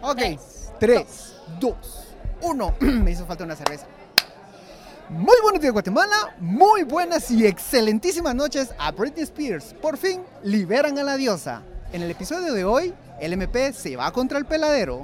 Ok, 3, 2, 1. Me hizo falta una cerveza. Muy buenos días Guatemala, muy buenas y excelentísimas noches a Britney Spears. Por fin liberan a la diosa. En el episodio de hoy, el MP se va contra el peladero.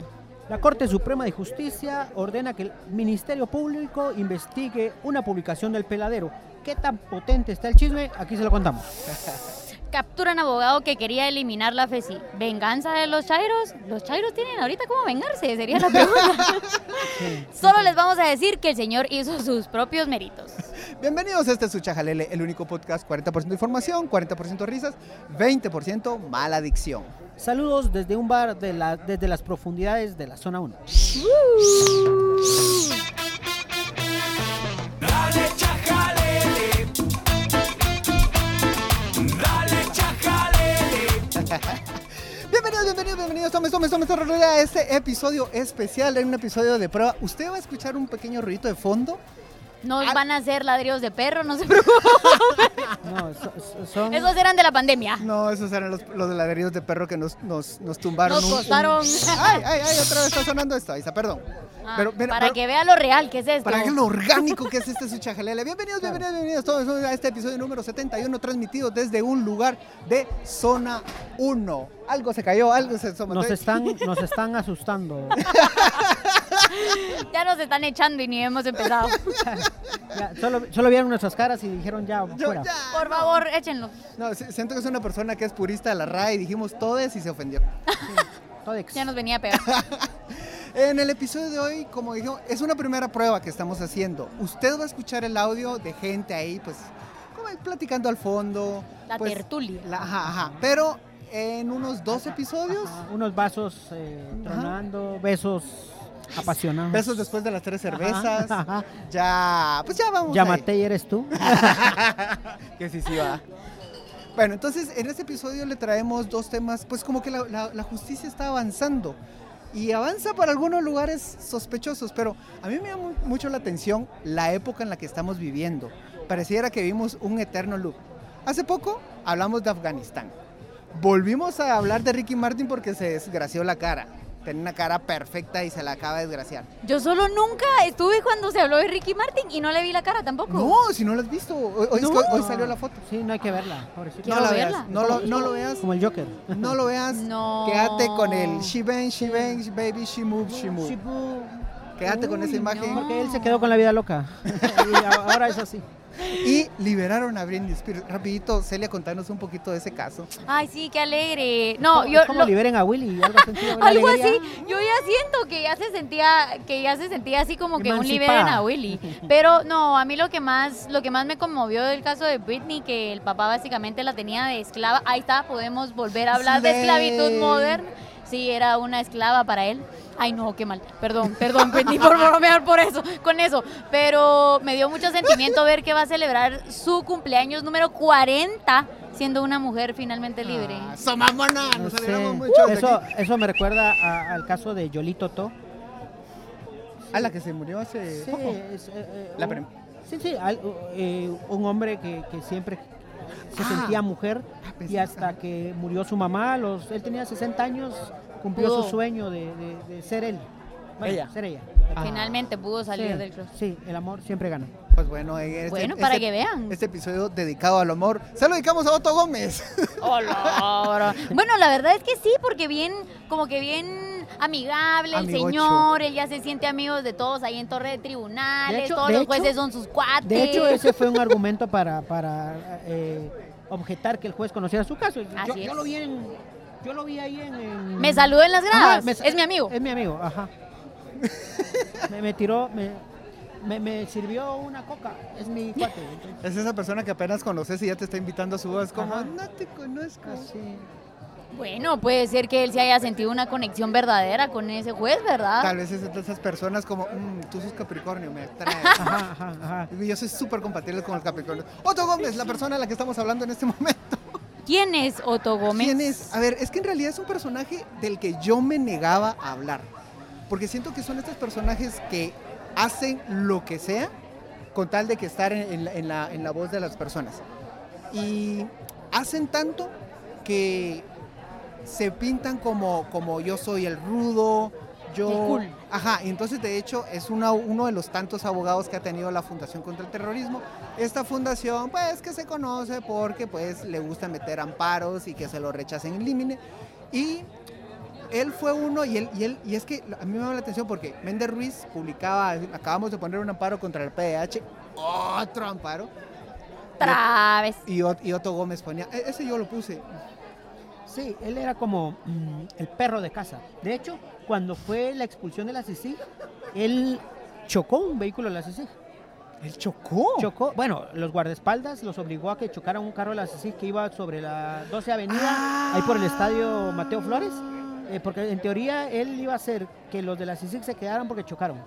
La Corte Suprema de Justicia ordena que el Ministerio Público investigue una publicación del peladero. ¿Qué tan potente está el chisme? Aquí se lo contamos. Capturan abogado que quería eliminar la FESI. ¿Venganza de los chairos? ¿Los chairos tienen ahorita cómo vengarse? Sería la pregunta. Solo les vamos a decir que el señor hizo sus propios méritos. Bienvenidos a este su Chajalele, el único podcast 40% información, 40% risas, 20% mala adicción. Saludos desde un bar de la- desde las profundidades de la zona 1. Bienvenidos, tomes, tomes, tomes, tomes, a este episodio especial, en un episodio de prueba. Usted va a escuchar un pequeño ruido de fondo. Nos Al- van a hacer ladrillos de perro, no se preocupen. No, so- so- son, Esos eran de la pandemia. No, esos eran los, los ladridos de perro que nos, nos, nos tumbaron. Nos un- costaron. Ay, ay, ay, otra vez está sonando esto, Isa, perdón. Ah, Pero, mira, para pero- que vea lo real que es esto. Para que lo orgánico que es este su chajalele. Bienvenidos, bienvenidos, bienvenidos todos a este episodio número 71 transmitido desde un lugar de zona 1. Algo se cayó, algo se sometió. nos están nos están asustando. Ya nos están echando y ni hemos empezado. Ya, solo, solo vieron nuestras caras y dijeron ya Yo fuera. ya, Por no. favor, échenlo. No, si- siento que es una persona que es purista de la RAE y dijimos todes y se ofendió. Todex. Ya nos venía a pegar. En el episodio de hoy, como dijimos, es una primera prueba que estamos haciendo. Usted va a escuchar el audio de gente ahí, pues, como platicando al fondo. La pues, tertulia. la- ajá, ajá. Pero en unos dos episodios, Ajá, unos vasos eh, tronando, besos apasionados. besos después de las tres cervezas, Ajá, ajá. ya, pues ya vamos. ahí. Llámate y eres tú. que sí, sí va. Bueno, entonces en este episodio le traemos dos temas, pues como que la, la- la justicia está avanzando y avanza para algunos lugares sospechosos, pero a mí me llama mu- mucho la atención la época en la que estamos viviendo. Pareciera que vimos un eterno loop. Hace poco hablamos de Afganistán. Volvimos a hablar de Ricky Martin porque se desgració la cara. Tenía una cara perfecta y se la acaba de desgraciar. Yo solo nunca estuve cuando se habló de Ricky Martin y no le vi la cara tampoco. No, si no lo has visto, hoy, hoy es que hoy- hoy salió la foto. Sí, no hay que verla. no la verla. veas, no lo, no lo veas. Como el Joker. No lo veas. No. Quédate con el she bang, she bang, baby, she move, she move. Shibu. Quédate con esa imagen. no. Porque él se quedó con la vida loca. y ahora es así. Y liberaron a Britney Spears. Rapidito, Celia, contanos un poquito de ese caso. Ay, sí, qué alegre. No, ¿Cómo- yo cómo lo- liberen a Willy? Algo, así, algo. Yo ya siento que ya se sentía que ya se sentía así como que un liberen a Willy. Pero no, a mí lo que más lo que más me conmovió del caso de Britney que el papá básicamente la tenía de esclava. Ahí está, podemos volver a hablar de esclavitud moderna. Sí, era una esclava para él. Ay, no, qué mal. Perdón, perdón, Britney, por bromear por eso, con eso. Pero me dio mucho sentimiento ver que va a celebrar su cumpleaños número 40 siendo una mujer finalmente libre. Ah, ¡So mamona! No Nos sé. alegramos mucho. de Eso, eso me recuerda a- al caso de Yolito To. A la que se murió hace Sí, poco. es, eh, eh, La un- prim- sí, sí, al- eh, un hombre que, que siempre se Ah. sentía mujer Ah, y hasta que murió su mamá, los, él tenía 60 años, cumplió Pudo. su sueño de, de- de ser él. Bueno, Ella. ser ella. Ah. Finalmente pudo salir sí, del closet. Sí, el amor siempre gana. Pues bueno, en este, Bueno, para este- que vean. Este episodio dedicado al amor. Se lo dedicamos a Otto Gómez. Hola. bueno, la verdad es que sí, porque bien, como que bien amigable el Amigocho. señor, él ya se siente amigo de todos ahí en Torre de Tribunales, De hecho- todos de los hecho- jueces son sus cuates. De hecho, ese fue un argumento para, para eh, objetar que el juez conociera su caso. Yo, Así yo es. lo vi en, yo lo vi ahí en... en- Me saludó en las Ajá, gradas, me- es mi amigo. Es mi amigo, ajá. me, me tiró, me, me, me sirvió una coca, es mi cuate. entonces, Es esa persona que apenas conoces y ya te está invitando a su voz. Como, Ajá. no te conozco. así. Bueno, puede ser que él se haya sentido una conexión verdadera con ese juez, ¿verdad? Tal vez es de esas personas como, "Mm, tú sos Capricornio, me atraes. Ajá, ajá, ajá. Yo soy súper compatible con el Capricornio. Otto Gómez, la persona a la que estamos hablando en este momento. ¿Quién es Otto Gómez? ¿Quién es? A ver, es que en realidad es un personaje del que yo me negaba a hablar. Porque siento que son estos personajes que hacen lo que sea con tal de que estar en, en la, en la- en la voz de las personas. Y hacen tanto que se pintan como, como yo soy el rudo, yo... Cool. Ajá, y entonces de hecho es una- uno de los tantos abogados que ha tenido la Fundación contra el Terrorismo. Esta fundación, pues, que se conoce porque, pues, le gusta meter amparos y que se lo rechacen en límite. Y él fue uno, y, él, y, él, y es que a mí me llama la atención porque Méndez Ruiz publicaba, acabamos de poner un amparo contra el PDH, otro amparo, Traves. y, y Otto Gómez ponía, "E- ese yo lo puse. Sí, él era como mm, el perro de casa. De hecho, cuando fue la expulsión de la CICIG, él chocó un vehículo de la CICIG. ¿Él chocó? Chocó, bueno, los guardaespaldas los obligó a que chocaran un carro de la CICIG que iba sobre la 12 Avenida, Ah. ahí por el estadio Mateo Flores. eh, porque en teoría él iba a hacer que los de la CICIG se quedaran porque chocaron.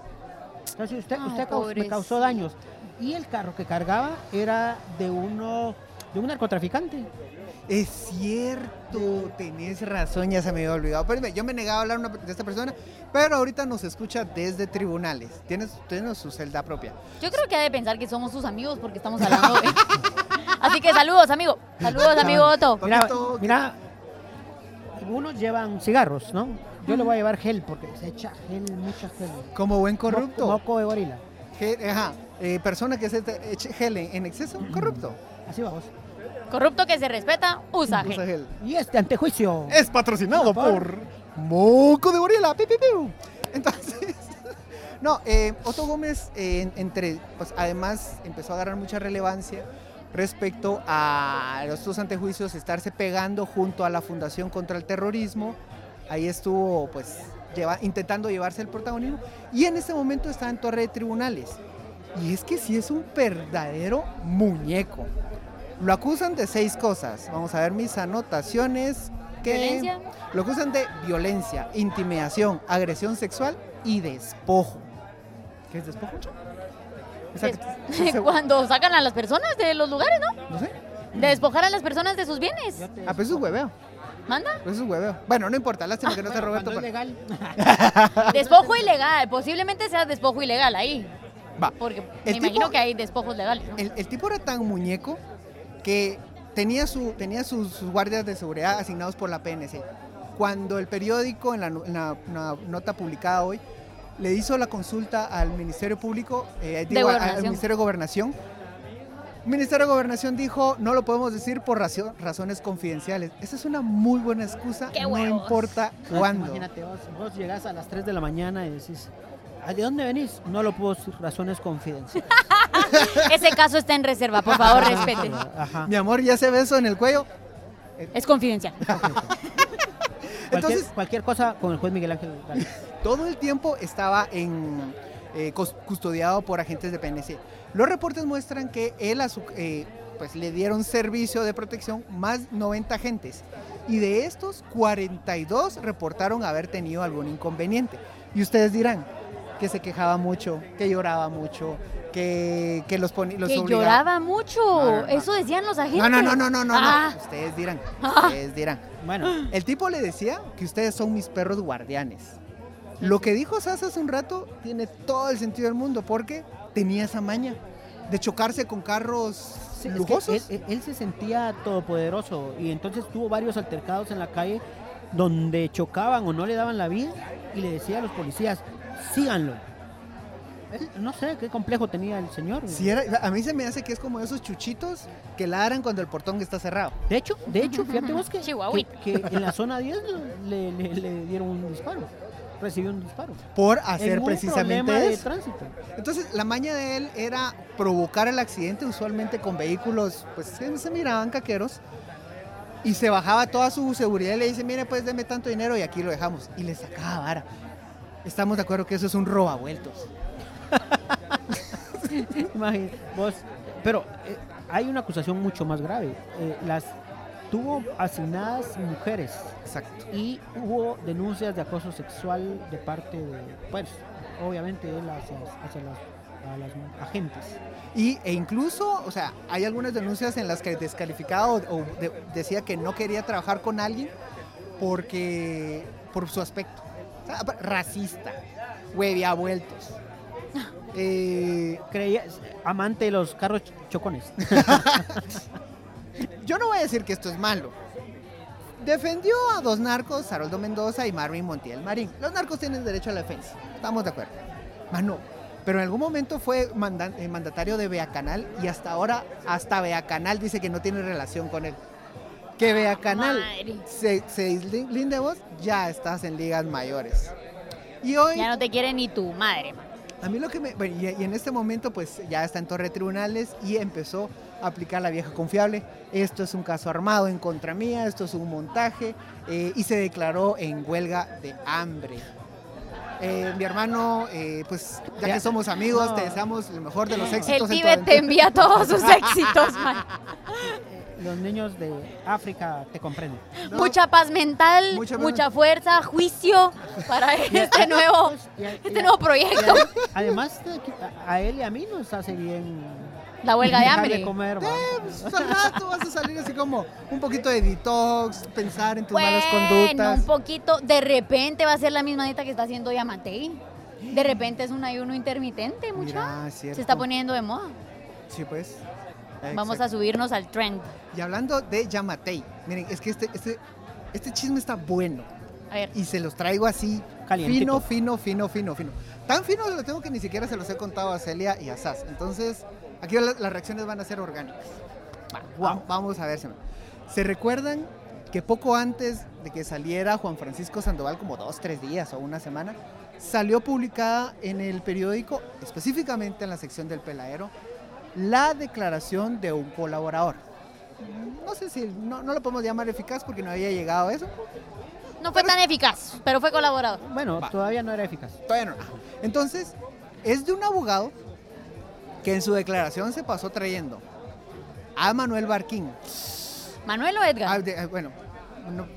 Entonces usted, Ay, usted me causó pobrecito. daños. Y el carro que cargaba era de uno de un narcotraficante. Es cierto, tenés razón, ya se me había olvidado. Pero yo me negaba a hablar una- de esta persona, pero ahorita nos escucha desde tribunales. Tienes, tienes su celda propia. Yo creo que ha de pensar que somos sus amigos porque estamos hablando de... Así que saludos, amigo. Saludos, amigo Otto. Mira, algunos llevan cigarros, ¿no? Yo le voy a llevar gel porque se echa gel, mucha gel. Como buen corrupto. moco de gorila. Ge- ajá, eh, persona que se eche gel en, en exceso, corrupto. Así vamos. Corrupto que se respeta, usa Usa gel. gel. Y este antejuicio. Es patrocinado Por- por Moco de Gorila. piu. Entonces, no, eh, Otto Gómez, eh, en- entre, pues además empezó a agarrar mucha relevancia respecto a estos antejuicios, estarse pegando junto a la Fundación contra el Terrorismo. Ahí estuvo, pues, lleva- intentando llevarse el protagonismo. Y en este momento está en torre de tribunales. Y es que sí es un verdadero muñeco. Lo acusan de seis cosas. Vamos a ver mis anotaciones. Que ¿Violencia? Lo acusan de violencia, intimidación, agresión sexual y despojo. ¿Qué es despojo? Cuando sacan a las personas de los lugares, ¿no? no sé. De despojar a las personas de sus bienes. Te- Ah, pues es hueveo. ¿Manda? Pues es hueveo. Bueno, no importa, lástima que no está Bueno, Roberto. pero- legal. Despojo ilegal. Posiblemente sea despojo ilegal ahí. Va. Porque El me imagino tipo- que hay despojos legales. ¿no? El, el tipo era tan muñeco que tenía, su, tenía sus, sus guardias de seguridad asignados por la PNC. Cuando el periódico, en la, en la- una nota publicada hoy, le hizo la consulta al Ministerio Público, eh, digo, al-. Ministerio de Gobernación, el Ministerio de Gobernación dijo, no lo podemos decir por razones confidenciales. Esa es una muy buena excusa, ¡Qué no importa cuándo. Imagínate, vos, vos llegás a las 3 de la mañana y decís, "¿Ah, ¿de dónde venís? No lo puedo decir, razones confidenciales. Ese caso está en reserva, por favor, respete. Ajá. Mi amor, ya se beso en el cuello. Es confidencial. Cualquier, Entonces- cualquier cosa con el juez Miguel Ángel. Todo el tiempo estaba en, eh, cus- custodiado por agentes de PNC. Los reportes muestran que él a su- eh, pues le dieron servicio de protección más 90 agentes y de estos 42 reportaron haber tenido algún inconveniente. Y ustedes dirán que se quejaba mucho, que lloraba mucho, que, que los, los que obligaba- lloraba mucho. No, no, no. Eso decían los agentes. No, no, no, no, no, no, Ah. Ustedes dirán, Ah. ustedes dirán. Bueno, El tipo le decía que ustedes son mis perros guardianes. Lo que dijo Sasa hace un rato tiene todo el sentido del mundo porque tenía esa maña de chocarse con carros sí, es que lujosos. él, él- él se sentía todopoderoso y entonces tuvo varios altercados en la calle donde chocaban o no le daban la vida y le decía a los policías, síganlo. No sé qué complejo tenía el señor. Si era- a mí se me hace que es como esos chuchitos que ladran cuando el portón está cerrado. De hecho, de hecho, fíjate vos que, que, que en la zona 10 le, le- le dieron un disparo. Recibió un disparo. Por En hacer un precisamente problema de eso. tránsito. Entonces, la maña de él era provocar el accidente, usualmente con vehículos, pues se, se miraban caqueros. Y se bajaba toda su seguridad y le dice, mire, pues deme tanto dinero y aquí lo dejamos. Y le sacaba vara. Estamos de acuerdo que eso es un robavueltos. Imagín- vos, pero eh, hay una acusación mucho más grave. Eh, las tuvo asignadas mujeres Exacto. y hubo denuncias de acoso sexual de parte de, pues, obviamente él hacia, hacia las, a las agentes. Y, e incluso, o sea, hay algunas denuncias en las que descalificaba o, o de- decía que no quería trabajar con alguien porque por su aspecto. Sea, racista, huevia vueltos. Eh, Creía, amante de los carros ch- chocones. yo no voy a decir que esto es malo. defendió a dos narcos, Haroldo Mendoza y Marvin Montiel Marín. Los narcos tienen derecho a la defensa, estamos de acuerdo. Mano, pero en algún momento fue eh, mandatario de Beacanal y hasta ahora, hasta Beacanal dice que no tiene relación con él. Que Beacanal Madre. se, se de vos, ya estás en ligas mayores. Y hoy, Ya no te quiere ni tu madre. a mí lo que me... bueno, y, y en este momento pues ya está en torre tribunales y empezó a aplicar la vieja confiable. Esto es un caso armado en contra mía, esto es un montaje eh, y se declaró en huelga de hambre. Eh, mi hermano, eh, pues ya Ya. que somos amigos, No. te deseamos el mejor de los El éxitos en tu Tíbet te envía todos sus éxitos, man. Eh, Los niños de África te comprenden. No, Mucha paz mental, Mucha mucha, paz- fuerza, juicio para este nuevo, Y a- y este a- nuevo proyecto. además, a- él y a mí nos hace bien La huelga de hambre. comer, va. pues, al rato vas a salir así como un poquito de detox, pensar en tus malas Bueno, conductas. un poquito. De repente va a ser la misma dieta que está haciendo Yamatei. De repente es un ayuno intermitente, mucha. Mira, es cierto. Se está poniendo de moda. Sí, pues. Vamos a subirnos al trend. Y hablando de Yamatei, miren, es que este, este, este chisme está bueno. A ver, Y se los traigo así, Calientito. fino, fino, fino, fino, fino. Tan fino lo tengo que ni siquiera se los he contado a Celia y a Sas. Entonces, aquí la- las reacciones van a ser orgánicas. Va- vamos a ver. ¿Se ¿Se recuerdan que poco antes de que saliera Juan Francisco Sandoval, como dos, tres días o una semana, salió publicada en el periódico, específicamente en la sección del peladero, la declaración de un colaborador? No sé si, no, no lo podemos llamar eficaz porque no había llegado a eso, no fue tan eficaz, pero fue colaborador. Bueno, Va. todavía no era eficaz. Bueno, entonces, es de un abogado que en su declaración se pasó trayendo a Manuel Barquín. ¿Manuel o Edgar? Ah, de- eh, bueno, no-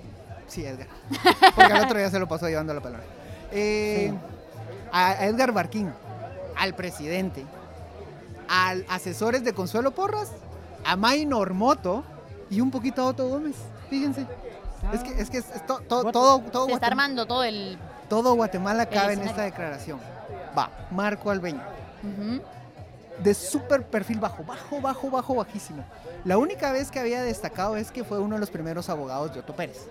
sí, Edgar. Porque al otro día se lo pasó llevando la palabra. Eh, A Edgar Barquín, al presidente, al asesores de Consuelo Porras, a May Normoto y un poquito a Otto Gómez. Fíjense. Es que es, que es to- to- What? todo, todo, Se está armando todo el... todo Guatemala cabe en esta declaración. Va, Marco Albeño. De súper perfil bajo, bajo, bajo, bajo, bajísimo. La única vez que había destacado es que fue uno de los primeros abogados de Otto Pérez.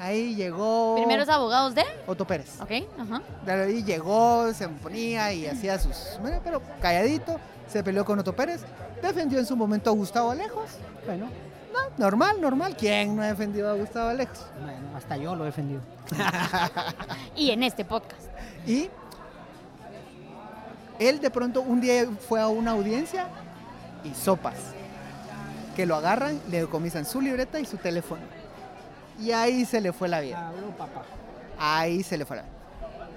Ahí llegó Primeros abogados de... Otto Pérez. Ok, ajá. De ahí llegó, se ponía y hacía sus... bueno, pero calladito, se peleó con Otto Pérez, defendió en su momento a Gustavo Alejos. Bueno, No, normal, normal. ¿Quién no ha defendido a Gustavo Alejos? bueno, hasta yo lo he defendido. Y en este podcast. Y él de pronto un día fue a una audiencia y sopas. Que lo agarran, le decomisan su libreta y su teléfono. Y ahí se le fue la vida. Papá. Ahí se le fue la vida.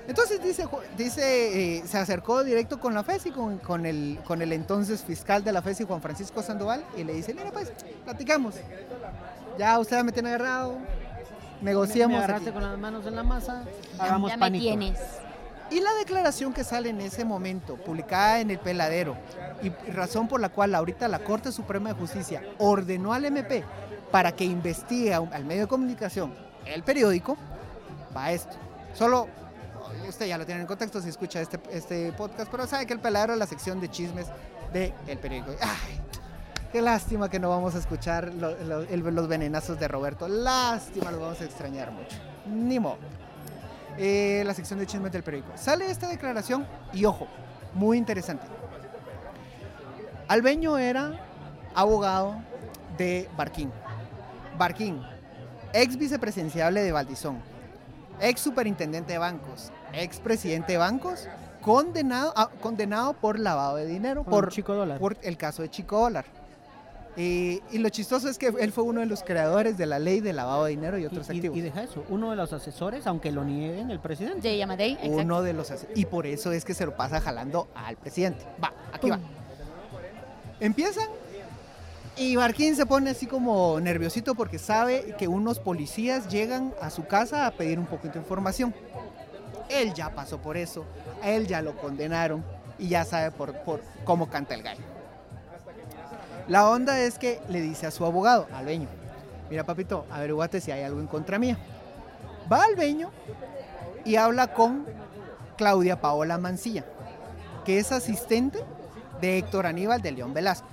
Entonces dice, dice eh, se acercó directo con la FESI, con, con, el, con el entonces fiscal de la FESI, Juan Francisco Sandoval, y le dice, mira pues, platicamos. Ya usted me tiene agarrado, Me negociamos. agarraste aquí". con las manos en la masa, hagamos ya me tienes. Y la declaración que sale en ese momento, publicada en el peladero, y razón por la cual ahorita la Corte Suprema de Justicia ordenó al MP para que investigue al medio de comunicación, el periódico, va esto. Solo, usted ya lo tiene en contexto si escucha este, este podcast, pero sabe que el peladero es la sección de chismes del periódico. Ay, qué lástima que no vamos a escuchar los venenazos de Roberto. Lástima, los vamos a extrañar mucho. Ni modo eh, la sección de chismes del periódico. Sale esta declaración y ojo, muy interesante. Albeño era abogado de Barquín. Barquín, ex vicepresidenciable de Valdizón, ex superintendente de bancos, ex presidente de bancos, condenado, ah, condenado por lavado de dinero, Por por, un chico dólar. por el caso de Chico Dólar. Eh, y lo chistoso es que él fue uno de los creadores de la ley de lavado de dinero y Y, otros y- activos. y deja eso, uno de los asesores, aunque lo nieguen el presidente. Uno de los ase- y por eso es que se lo pasa jalando al presidente. Va, aquí va. Empiezan y Barquín se pone así como nerviosito porque sabe que unos policías llegan a su casa a pedir un poquito de información. Él ya pasó por eso, a él ya lo condenaron y ya sabe por, por cómo canta el gallo. La onda es que le dice a su abogado, Albeño, mira papito, averiguate si hay algo en contra mía. Va Albeño y habla con Claudia Paola Mancilla, que es asistente de Héctor Aníbal de León Velasco,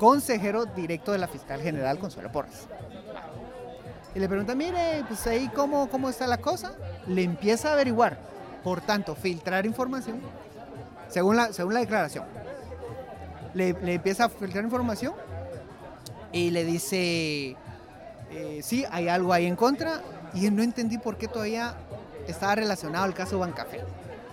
consejero directo de la fiscal general Consuelo Porras. Y le pregunta, mire, pues ahí cómo, cómo está la cosa. Le empieza a averiguar. Por tanto, filtrar información, según la, según la declaración. Le, le empieza a filtrar información y le dice, eh, sí, hay algo ahí en contra. Y no entendí por qué todavía estaba relacionado al caso Bancafé.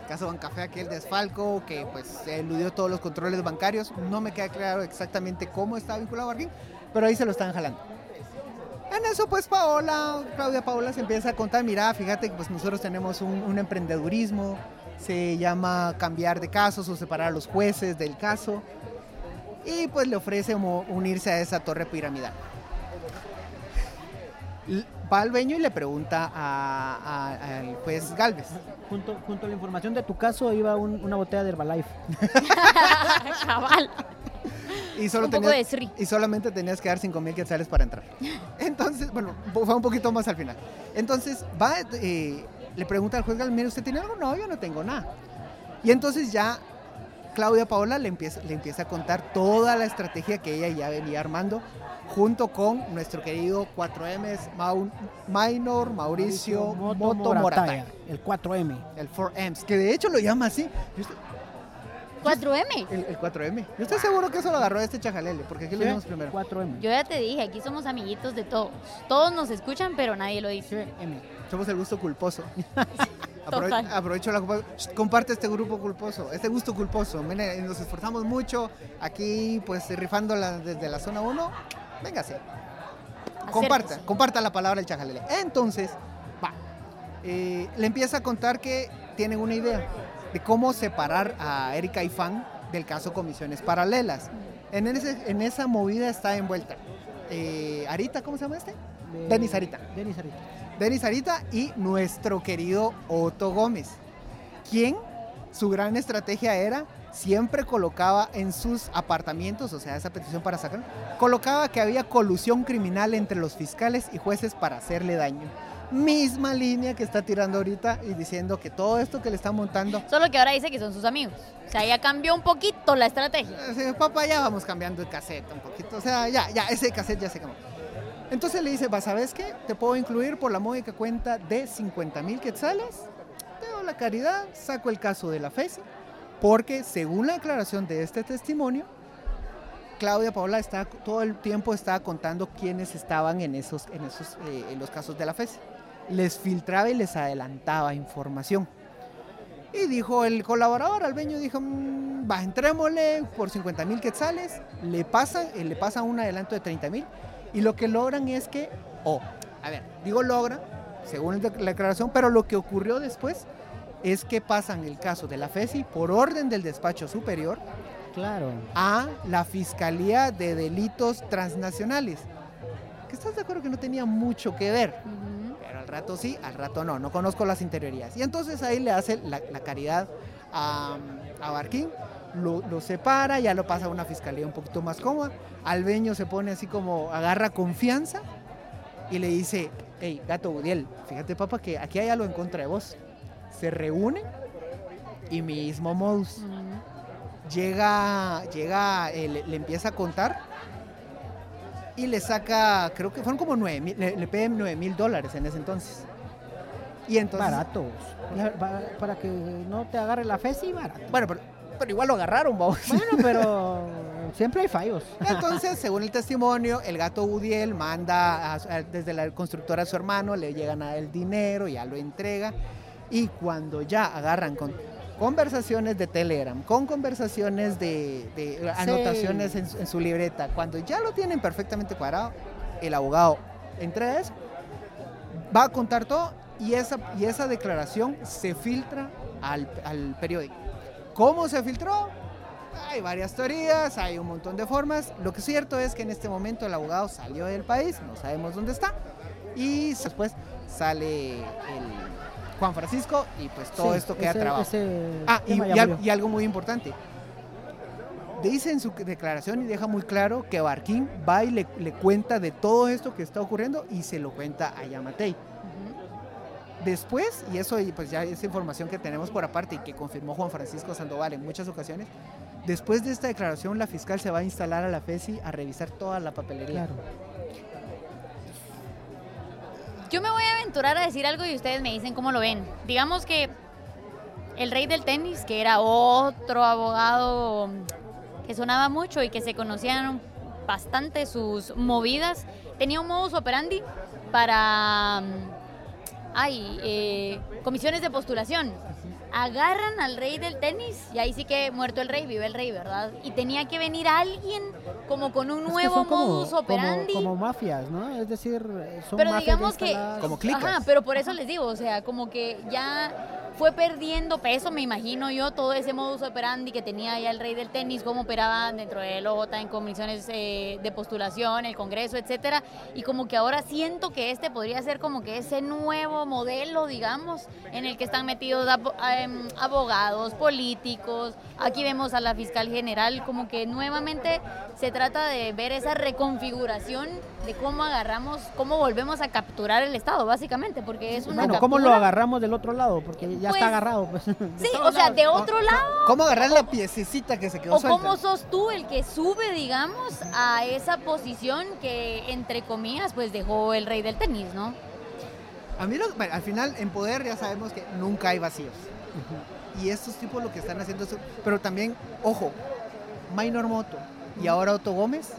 Caso Bancafé, aquel desfalco que pues eludió todos los controles bancarios. No me queda claro exactamente cómo está vinculado a Barquín, pero ahí se lo están jalando. En eso, pues Paola, Claudia Paola se empieza a contar, mira, fíjate que pues nosotros tenemos un, un emprendedurismo, se llama cambiar de casos o separar a los jueces del caso, y pues le ofrece unirse a esa torre piramidal. Va al dueño y le pregunta al juez Galvez. Junto, junto a la información de tu caso iba un- una botella de Herbalife. Cabal. Y solo Un poco tenías- de Sri. y solamente tenías que dar 5 mil quetzales para entrar. Entonces, bueno, fue un poquito más al final. Entonces, va, eh, le pregunta al juez Galvez, mire, ¿usted tiene algo? No, yo no tengo nada. Y entonces ya Claudia Paola le empieza, le empieza a contar toda la estrategia que ella ya venía armando junto con nuestro querido 4M Mau- Minor Mauricio, Moto, Morataya. el 4M. El 4Ms, que de hecho lo llama así. Yo estoy- 4M. El, el 4M. Yo estoy seguro que eso lo agarró este chajalele, porque aquí lo vimos primero. 4M. Yo ya te dije, aquí somos amiguitos de todos. Todos nos escuchan, pero nadie lo dice. Sí, M. Somos el gusto culposo. Aprove- Total. aprovecho la comparte este grupo culposo, este gusto culposo. Mire, nos esforzamos mucho aquí, pues rifándola desde la zona 1. Véngase, comparta, comparta la palabra el chajalele. Entonces, va. Eh, le empieza a contar que tienen una idea de cómo separar a Erika Ifán del caso Comisiones Paralelas. En, ese- en esa movida está envuelta eh, Arita, ¿cómo se llama este? De- Denis Arita. Denis Arita. Denis Arita y nuestro querido Otto Gómez, quien su gran estrategia era siempre colocaba en sus apartamientos, o sea, esa petición para sacar, colocaba que había colusión criminal entre los fiscales y jueces para hacerle daño. Misma línea que está tirando ahorita y diciendo que todo esto que le están montando, Solo que ahora dice que son sus amigos. O sea, ya cambió un poquito la estrategia. eh, papá, ya vamos cambiando de cassette un poquito, o sea, ya, ya, ese cassette ya se cambió. Entonces le dice, va, ¿sabes qué? Te puedo incluir por la módica cuenta de 50 mil quetzales, te doy la caridad, saco el caso de la FESI, porque según la declaración de este testimonio, Claudia Paola está, todo el tiempo estaba contando quiénes estaban en, esos, en, esos, eh, en los casos de la FESI. Les filtraba y les adelantaba información. Y dijo el colaborador, Albeño, dijo, "Mm, va, entrémosle por 50 mil quetzales, le pasan, eh, le pasan un adelanto de 30 mil, y lo que logran es que, oh, a ver, digo logra, según la declaración, pero lo que ocurrió después es que pasan el caso de la FESI por orden del despacho superior Claro. a la Fiscalía de Delitos Transnacionales. Que estás de acuerdo que no tenía mucho que ver. Pero al rato sí, al rato no, no conozco las interioridades. Y entonces ahí le hace la, la caridad a, a Barquín, lo, lo separa, ya lo pasa a una fiscalía un poquito más cómoda. Albeño se pone así como, agarra confianza y le dice, hey, gato Budiel, fíjate papá que aquí hay algo en contra de vos. Se reúnen y mismo modus. Llega, llega, eh, le, le empieza a contar y le saca, creo que fueron como 9 mil, le, le piden 9 mil dólares en ese entonces. Y entonces, Baratos. La- pa- Para que no te agarre la fe, sí, barato. bueno, pero, pero igual lo agarraron, vamos. Bueno, pero siempre hay fallos. Entonces, según el testimonio, el gato Udiel manda a- a- desde la constructora a su hermano, le llegan a el dinero, ya lo entrega. Y cuando ya agarran con conversaciones de Telegram, con conversaciones de, de anotaciones en, su- en su libreta, cuando ya lo tienen perfectamente cuadrado, el abogado entrega eso, va a contar todo y esa, y esa declaración se filtra al, al periódico. ¿Cómo se filtró? Hay varias teorías, hay un montón de formas. Lo que es cierto es que en este momento el abogado salió del país, no sabemos dónde está. Y después sale el Juan Francisco y pues todo Sí, esto queda ese- trabado. ese Ah, y, al- algo muy importante. Dice en su declaración y deja muy claro que Barquín va y le, le cuenta de todo esto que está ocurriendo y se lo cuenta a Yamatei. Después, y eso pues ya es información que tenemos por aparte y que confirmó Juan Francisco Sandoval en muchas ocasiones, después de esta declaración la fiscal se va a instalar a la FESI a revisar toda la papelería. Claro. Yo me voy a aventurar a decir algo y ustedes me dicen cómo lo ven. Digamos que el rey del tenis, que era otro abogado que sonaba mucho y que se conocían bastante sus movidas, tenía un modus operandi para mm, ay, eh, comisiones de postulación. Agarran al rey del tenis y ahí sí que muerto el rey, vive el rey, ¿verdad? Y tenía que venir alguien como con un Es que nuevo modus como- operandi. Como, mafias, ¿no? Es decir, son Pero mafias digamos que. Como clicas. Ajá, pero por eso les digo, o sea, como que ya fue perdiendo peso, me imagino yo, todo ese modus operandi que tenía ya el rey del tenis, cómo operaban dentro de OJ en comisiones eh, de postulación, el Congreso, etcétera. Y como que ahora siento que este podría ser como que ese nuevo modelo, digamos, en el que están metidos em, abogados, políticos. Aquí vemos a la fiscal general, como que nuevamente se trata de ver esa reconfiguración de cómo agarramos, cómo volvemos a capturar el Estado, básicamente, porque es una Bueno, ¿cómo lo captura- agarramos del otro lado? Porque ya Pues, está agarrado. Pues, Sí, o sea, de otro lado. ¿Cómo agarrar la piececita que se quedó ¿O suelta? cómo sos tú el que sube, digamos, a esa posición que, entre comillas, pues dejó el rey del tenis, ¿no? A mí, lo- bueno, al final, en poder ya sabemos que nunca hay vacíos. Y estos tipos lo que están haciendo es... Pero también, ojo, Minor Moto y ahora Otto Gómez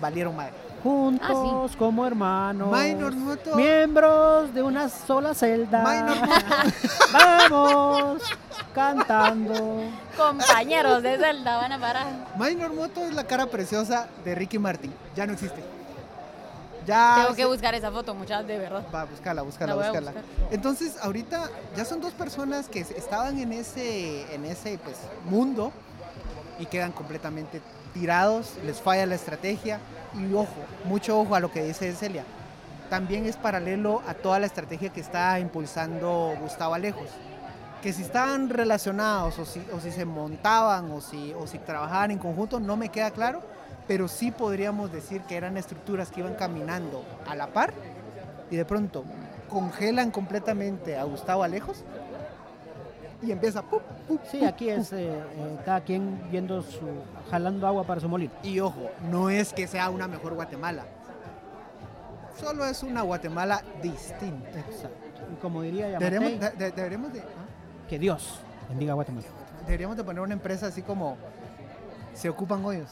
valieron madre. Juntos como hermanos. Minor. Miembros de una sola celda. Minor. Vamos cantando. Compañeros de Zelda van a parar. Minor Moto es la cara preciosa de Ricky Martin. Ya no existe. Ya... Tengo que buscar esa foto, muchachos, de verdad. Va, búscala, búscala, búscala. Entonces, ahorita ya son dos personas que estaban en ese, en ese pues, mundo y quedan completamente tirados, les falla la estrategia y ojo, mucho ojo a lo que dice Celia. También es paralelo a toda la estrategia que está impulsando Gustavo Alejos. Que si estaban relacionados o si, o si se montaban o si, o si trabajaban en conjunto, no me queda claro, pero sí podríamos decir que eran estructuras que iban caminando a la par y de pronto congelan completamente a Gustavo Alejos y empieza ¡pup, pup, Sí, pup, aquí es eh, eh, cada quien viendo su. jalando agua para su molino. Y ojo, no es que sea una mejor Guatemala. Solo es una Guatemala distinta. Exacto. Y como diría Yamatei, de- de- deberíamos, de, ¿ah? que Dios bendiga a Guatemala. deberíamos de poner una empresa así como se ocupan hoyos.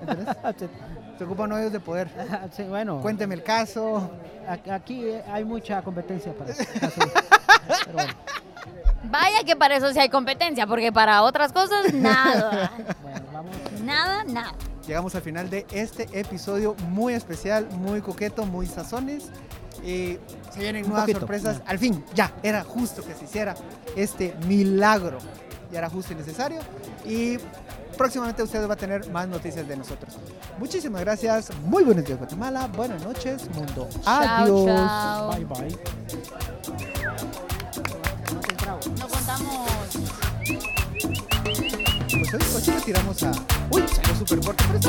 ¿entendés? Se ocupan hoyos de poder. Sí, bueno, Cuénteme el caso. aquí hay mucha competencia para eso. Pero bueno, Vaya que para eso sí hay competencia, porque para otras cosas, nada. bueno, vamos. Nada, nada. Llegamos al final de este episodio muy especial, muy coqueto, muy sazones. Eh, se vienen nuevas poquito, sorpresas. ya. Al fin, ya, era justo que se hiciera este milagro. Ya era justo y necesario. Y próximamente usted va a tener más noticias de nosotros. Muchísimas gracias. Muy buenos días, Guatemala. Buenas noches, mundo. Adiós. Chao, chao. Bye bye. hoy, hoy tiramos a. Uy, salió súper pero